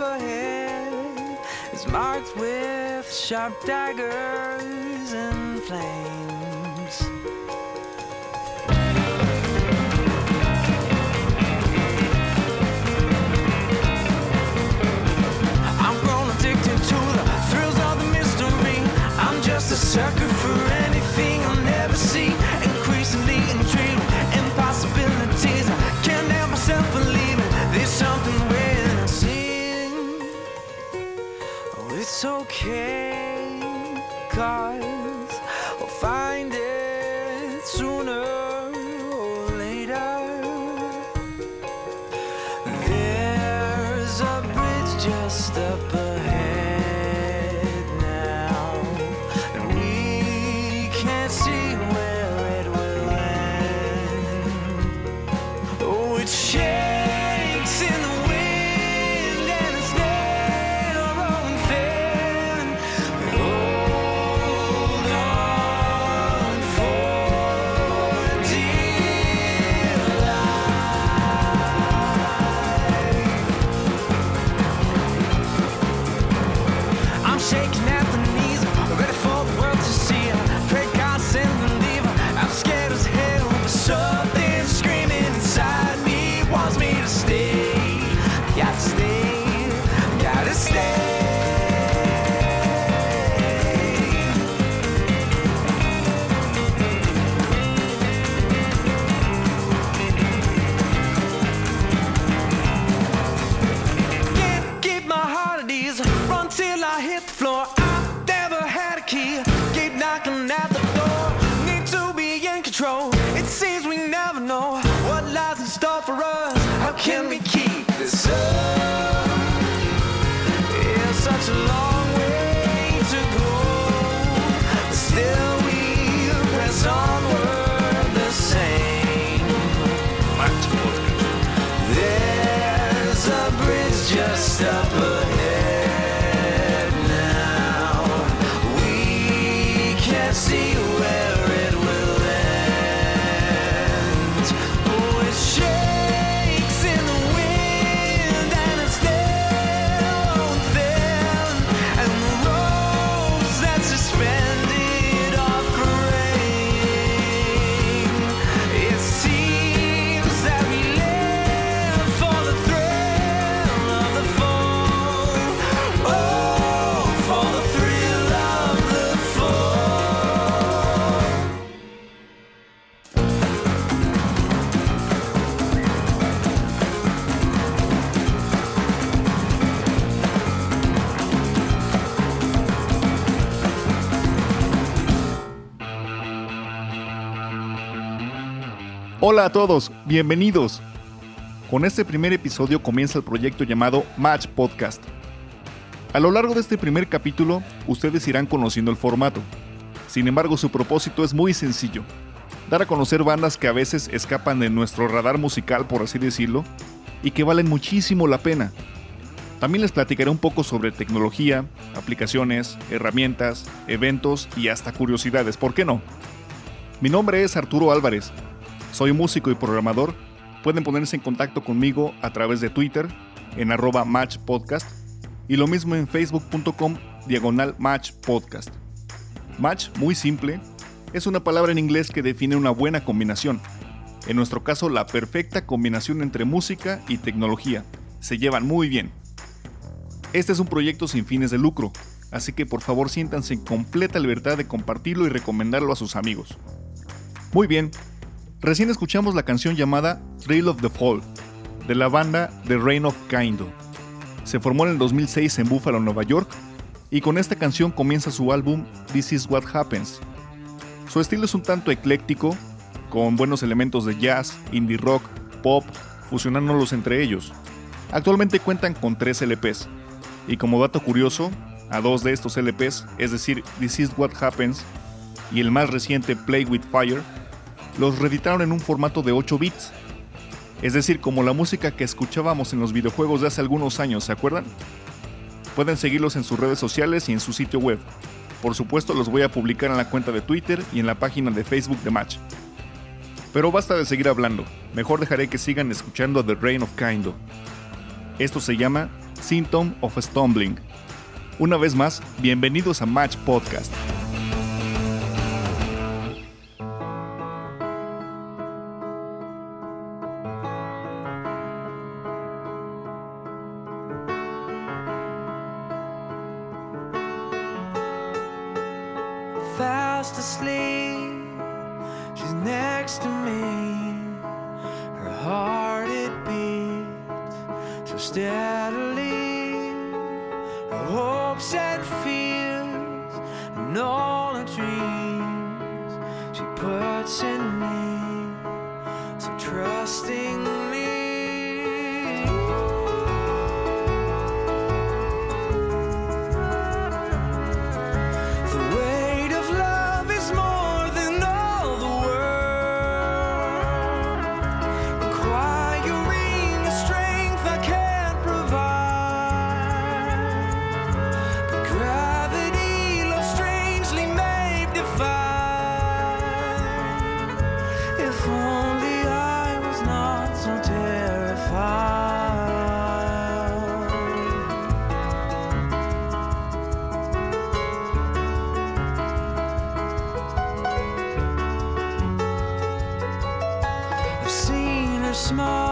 ahead is marked with sharp daggers and flames. I'm grown addicted to the thrills of the mystery. I'm just a sucker for It's okay, God. Hola a todos, bienvenidos. Con este primer episodio comienza el proyecto llamado Match Podcast. A lo largo de este primer capítulo, ustedes irán conociendo el formato. Sin embargo, su propósito es muy sencillo. Dar a conocer bandas que a veces escapan de nuestro radar musical, por así decirlo, y que valen muchísimo la pena. También les platicaré un poco sobre tecnología, aplicaciones, herramientas, eventos y hasta curiosidades, ¿por qué no? Mi nombre es Arturo Álvarez, soy músico y programador. Pueden ponerse en contacto conmigo a través de Twitter en arroba Match Podcast y lo mismo en facebook.com diagonal Match Podcast. Match, muy simple, es una palabra en inglés que define una buena combinación. En nuestro caso, la perfecta combinación entre música y tecnología. Se llevan muy bien. Este es un proyecto sin fines de lucro. así que por favor siéntanse en completa libertad de compartirlo y recomendarlo a sus amigos. Muy bien, recién escuchamos la canción llamada Thrill of the Fall, de la banda The Reign of Kindle. Se formó en el 2006 en Buffalo, Nueva York, y con esta canción comienza su álbum This Is What Happens. Su estilo es un tanto ecléctico, con buenos elementos de jazz, indie rock, pop, fusionándolos entre ellos. Actualmente cuentan con tres LPs, y como dato curioso, a dos de estos LPs, es decir, This Is What Happens y el más reciente Play With Fire, los reeditaron en un formato de 8 bits. Es decir, como la música que escuchábamos en los videojuegos de hace algunos años, ¿se acuerdan? Pueden seguirlos en sus redes sociales y en su sitio web. Por supuesto los voy a publicar en la cuenta de Twitter y en la página de Facebook de Match. Pero basta de seguir hablando, mejor dejaré que sigan escuchando The Reign of Kindle. Esto se llama Symptom of Stumbling. Una vez más, bienvenidos a Match Podcast. Fast asleep. She's next to me. Her heart it beats so steadily. Her hopes and fears and all her dreams she puts in smile,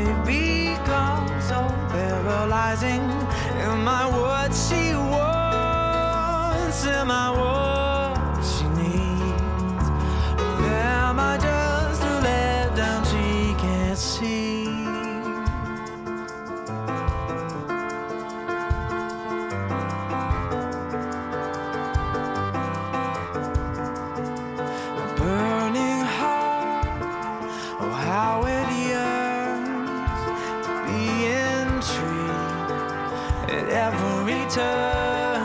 arising, they become so paralyzing. Am I what she wants? Am I what she needs? Or am I just a letdown she can't see? A burning heart, oh how it yearns every turn.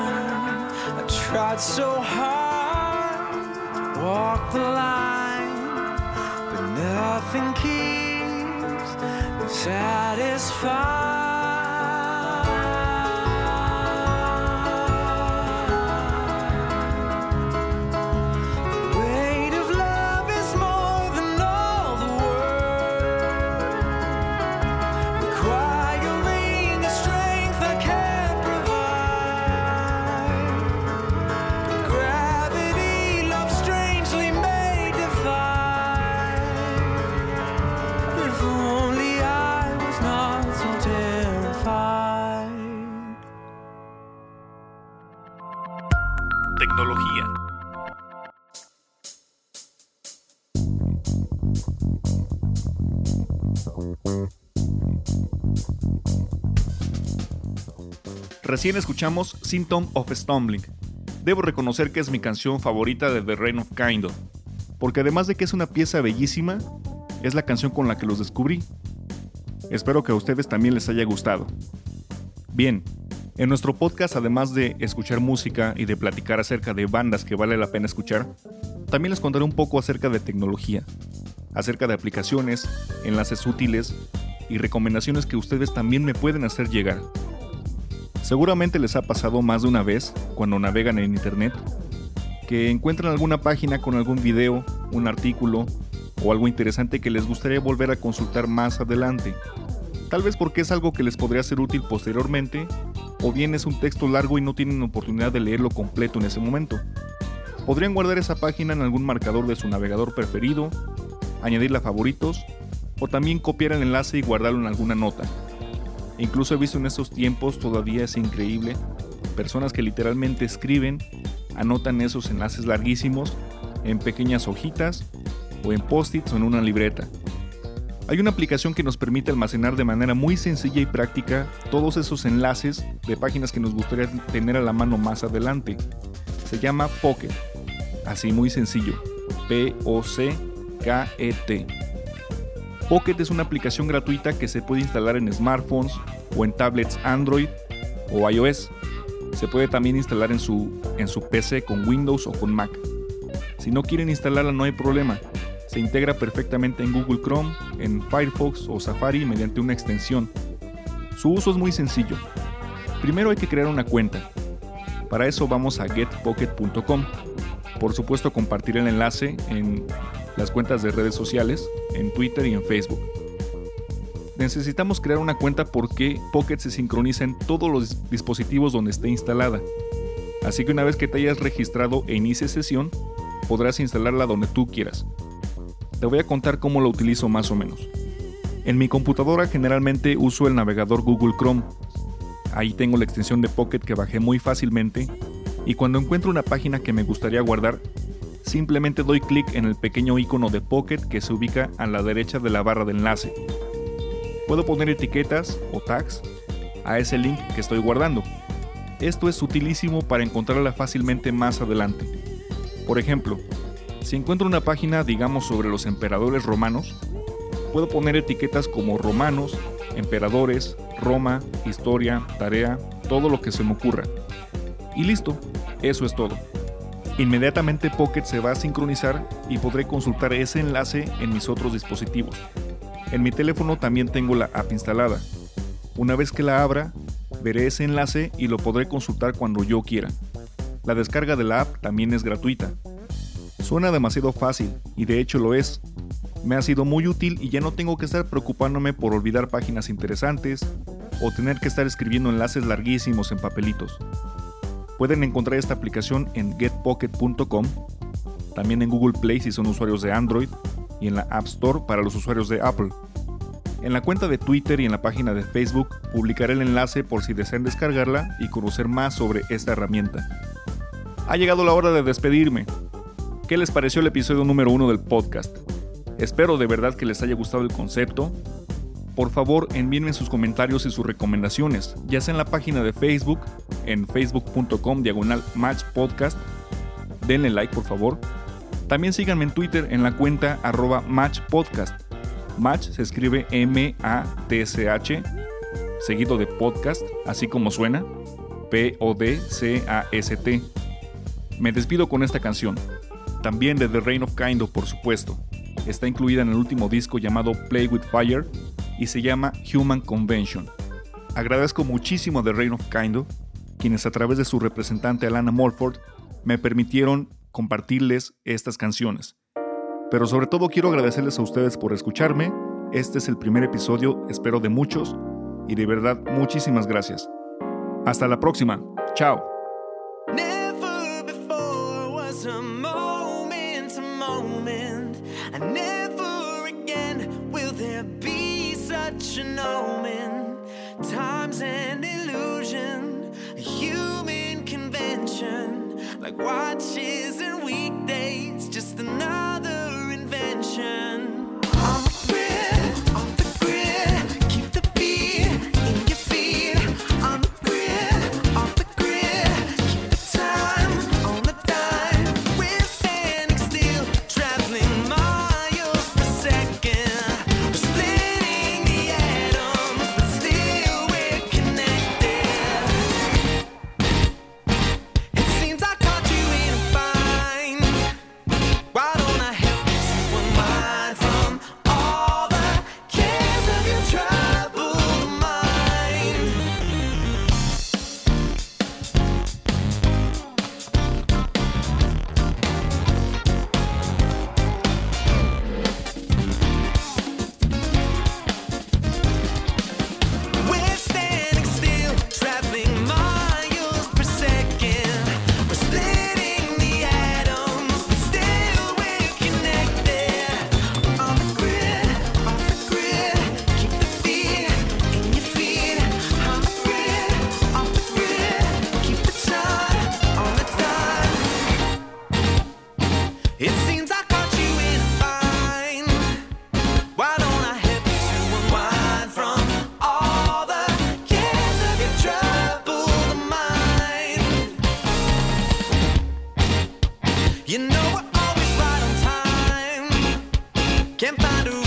I tried so hard to walk the line, but nothing keeps me satisfied. Recién escuchamos Symptom of Stumbling. Debo reconocer que es mi canción favorita de The Reign of Kindle, porque además de que es una pieza bellísima, es la canción con la que los descubrí. Espero que a ustedes también les haya gustado. Bien, en nuestro podcast, además de escuchar música y de platicar acerca de bandas que vale la pena escuchar, también les contaré un poco acerca de tecnología, acerca de aplicaciones, enlaces útiles y recomendaciones que ustedes también me pueden hacer llegar. Seguramente les ha pasado más de una vez, cuando navegan en Internet, que encuentran alguna página con algún video, un artículo o algo interesante que les gustaría volver a consultar más adelante. Tal vez porque es algo que les podría ser útil posteriormente o bien es un texto largo y no tienen oportunidad de leerlo completo en ese momento. Podrían guardar esa página en algún marcador de su navegador preferido, añadirla a favoritos o también copiar el enlace y guardarlo en alguna nota. Incluso he visto en estos tiempos, todavía es increíble, personas que literalmente escriben, anotan esos enlaces larguísimos en pequeñas hojitas o en post-its o en una libreta. Hay una aplicación que nos permite almacenar de manera muy sencilla y práctica todos esos enlaces de páginas que nos gustaría tener a la mano más adelante. Se llama Pocket. Así muy sencillo. P-O-C-K-E-T. Pocket es una aplicación gratuita que se puede instalar en smartphones o en tablets Android o iOS. Se puede también instalar en su, en su PC con Windows o con Mac. Si no quieren instalarla no hay problema se integra perfectamente en Google Chrome, en Firefox o Safari mediante una extensión. Su uso es muy sencillo. Primero hay que crear una cuenta. Para eso vamos a getpocket.com. Por supuesto compartir el enlace en las cuentas de redes sociales, en Twitter y en Facebook. Necesitamos crear una cuenta porque Pocket se sincroniza en todos los dispositivos donde esté instalada. Así que una vez que te hayas registrado e inicies sesión, podrás instalarla donde tú quieras. Te voy a contar cómo lo utilizo más o menos. En mi computadora generalmente uso el navegador Google Chrome. Ahí tengo la extensión de Pocket que bajé muy fácilmente y cuando encuentro una página que me gustaría guardar, simplemente doy clic en el pequeño icono de Pocket que se ubica a la derecha de la barra de enlace. Puedo poner etiquetas o tags a ese link que estoy guardando. Esto es utilísimo para encontrarla fácilmente más adelante. Por ejemplo, si encuentro una página, digamos, sobre los emperadores romanos, puedo poner etiquetas como romanos, emperadores, Roma, historia, tarea, todo lo que se me ocurra. Y listo, eso es todo. Inmediatamente Pocket se va a sincronizar y podré consultar ese enlace en mis otros dispositivos. En mi teléfono también tengo la app instalada. Una vez que la abra, veré ese enlace y lo podré consultar cuando yo quiera. La descarga de la app también es gratuita, Suena demasiado fácil, y de hecho lo es. Me ha sido muy útil y ya no tengo que estar preocupándome por olvidar páginas interesantes o tener que estar escribiendo enlaces larguísimos en papelitos. Pueden encontrar esta aplicación en getpocket.com, también en Google Play si son usuarios de Android y en la App Store para los usuarios de Apple. En la cuenta de Twitter y en la página de Facebook publicaré el enlace por si desean descargarla y conocer más sobre esta herramienta. Ha llegado la hora de despedirme. ¿Qué les pareció el episodio número uno del podcast? Espero de verdad que les haya gustado el concepto. Por favor, envíenme sus comentarios y sus recomendaciones, ya sea en la página de Facebook, en facebook.com diagonal Match. Denle like, por favor. También síganme en Twitter en la cuenta arroba Match Podcast. Match se escribe M-A-T-C-H, seguido de podcast, así como suena, P-O-D-C-A-S-T. Me despido con esta canción también de The Reign of Kindo, por supuesto. Está incluida en el último disco llamado Play with Fire y se llama Human Convention. Agradezco muchísimo a The Reign of Kindo, quienes a través de su representante Alana Morford me permitieron compartirles estas canciones. Pero sobre todo quiero agradecerles a ustedes por escucharme. Este es el primer episodio, espero de muchos, y de verdad muchísimas gracias. Hasta la próxima. Chao. An omen. Time's an illusion, a human convention. Like watches and Can't find a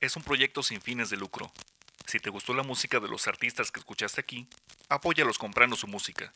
Es un proyecto sin fines de lucro. Si te gustó la música de los artistas que escuchaste aquí, apóyalos comprando su música.